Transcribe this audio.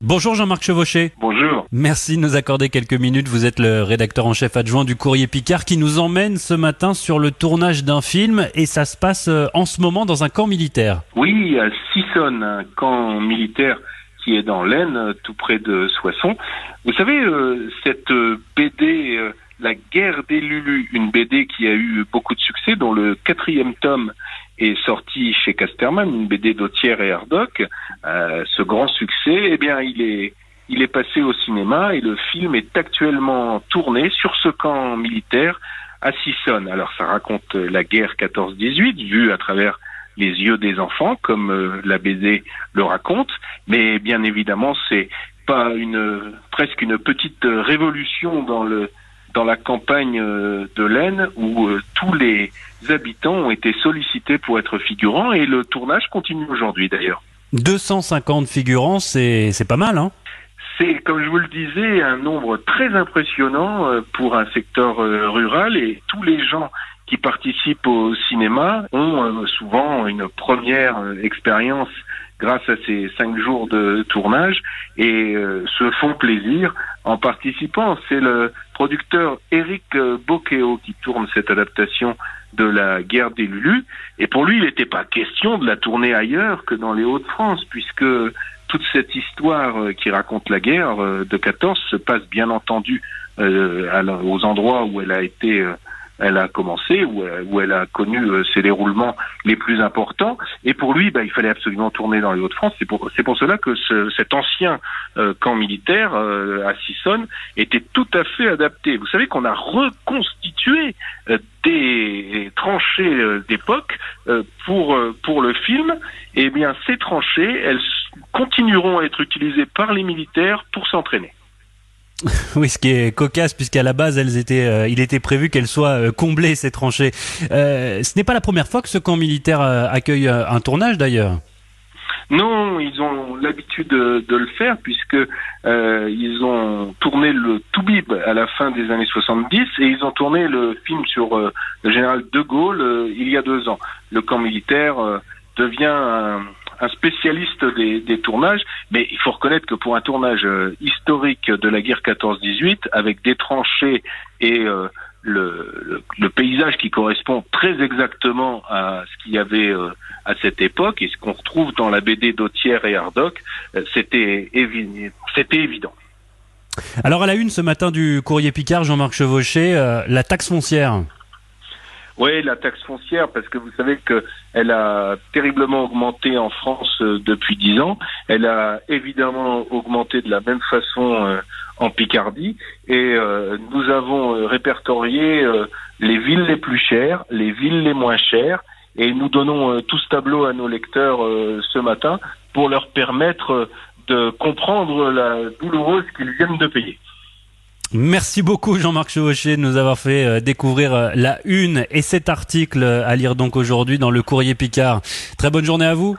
Bonjour Jean-Marc Chevauché. Bonjour. Merci de nous accorder quelques minutes. Vous êtes le rédacteur en chef adjoint du Courrier Picard qui nous emmène ce matin sur le tournage d'un film et ça se passe euh, en ce moment dans un camp militaire. Oui, à Sissonne, un camp militaire qui est dans l'Aisne, tout près de Soissons. Vous savez, euh, cette euh, BD, euh, La guerre des Lulus, une BD qui a eu beaucoup de succès, dont le quatrième tome est sorti chez Casterman, une BD d'Autière et Hardoc. Euh, ce grand succès, eh bien, il est, il est passé au cinéma et le film est actuellement tourné sur ce camp militaire à Sissonne. Alors, ça raconte la guerre 14-18, vue à travers les yeux des enfants, comme euh, la BD le raconte, mais bien évidemment, c'est pas une presque une petite révolution dans le dans la campagne euh, de l'Aisne où euh, tous les habitants ont été sollicités pour être figurants et le tournage continue aujourd'hui d'ailleurs. 250 figurants, c'est c'est pas mal, hein C'est, comme je vous le disais, un nombre très impressionnant euh, pour un secteur rural et tous les gens qui participent au cinéma ont souvent une première expérience grâce à ces cinq jours de tournage et se font plaisir en participant. C'est le producteur Eric Boccheo qui tourne cette adaptation de la guerre des Lulus. Et pour lui, il n'était pas question de la tourner ailleurs que dans les Hauts-de-France, puisque toute cette histoire euh, qui raconte la guerre euh, de 14 se passe bien entendu euh, aux endroits où elle a été, elle a commencé, où, elle- où elle a connu euh, ses déroulements les plus importants. Et pour lui, bah, il fallait absolument tourner dans les Hauts-de-France. C'est pour, c'est pour cela que ce- cet ancien euh, camp militaire euh, à Sissonne était tout à fait adapté. Vous savez qu'on a reconstitué euh, des tranchées euh, d'époque euh, pour euh, pour le film. Eh bien, ces tranchées, elles continueront à être utilisées par les militaires pour s'entraîner. Oui, ce qui est cocasse puisqu'à la base, elles étaient, euh, il était prévu qu'elles soient euh, comblées ces tranchées. Euh, ce n'est pas la première fois que ce camp militaire euh, accueille euh, un tournage d'ailleurs. Non, ils ont l'habitude de, le faire puisque euh, ils ont tourné le Toubib à la fin des années 70 et ils ont tourné le film sur le général de Gaulle il y a deux ans. Le camp militaire devient un, un spécialiste des, tournages, mais il faut reconnaître que pour un tournage euh, historique de la guerre 14-18 avec des tranchées et euh, le, paysage qui correspond très exactement à ce qu'il y avait euh, à cette époque et ce qu'on retrouve dans la BD d'Autière et Hardoc, c'était évi- c'était évident. Alors à la une ce matin du Courrier Picard, Jean-Marc Chevauché, la taxe foncière. Oui, la taxe foncière, parce que vous savez que elle a terriblement augmenté en France euh, depuis dix ans. Elle a évidemment augmenté de la même façon euh, en Picardie, et euh, nous avons répertorié les villes les plus chères, les villes les moins chères, et nous donnons tout ce tableau à nos lecteurs ce matin pour leur permettre de comprendre la douloureuse qu'ils viennent de payer. Merci beaucoup Jean-Marc Chevauché de nous avoir fait euh, découvrir euh, la une et cet article euh, à lire donc aujourd'hui dans le Courrier Picard. Très bonne journée à vous.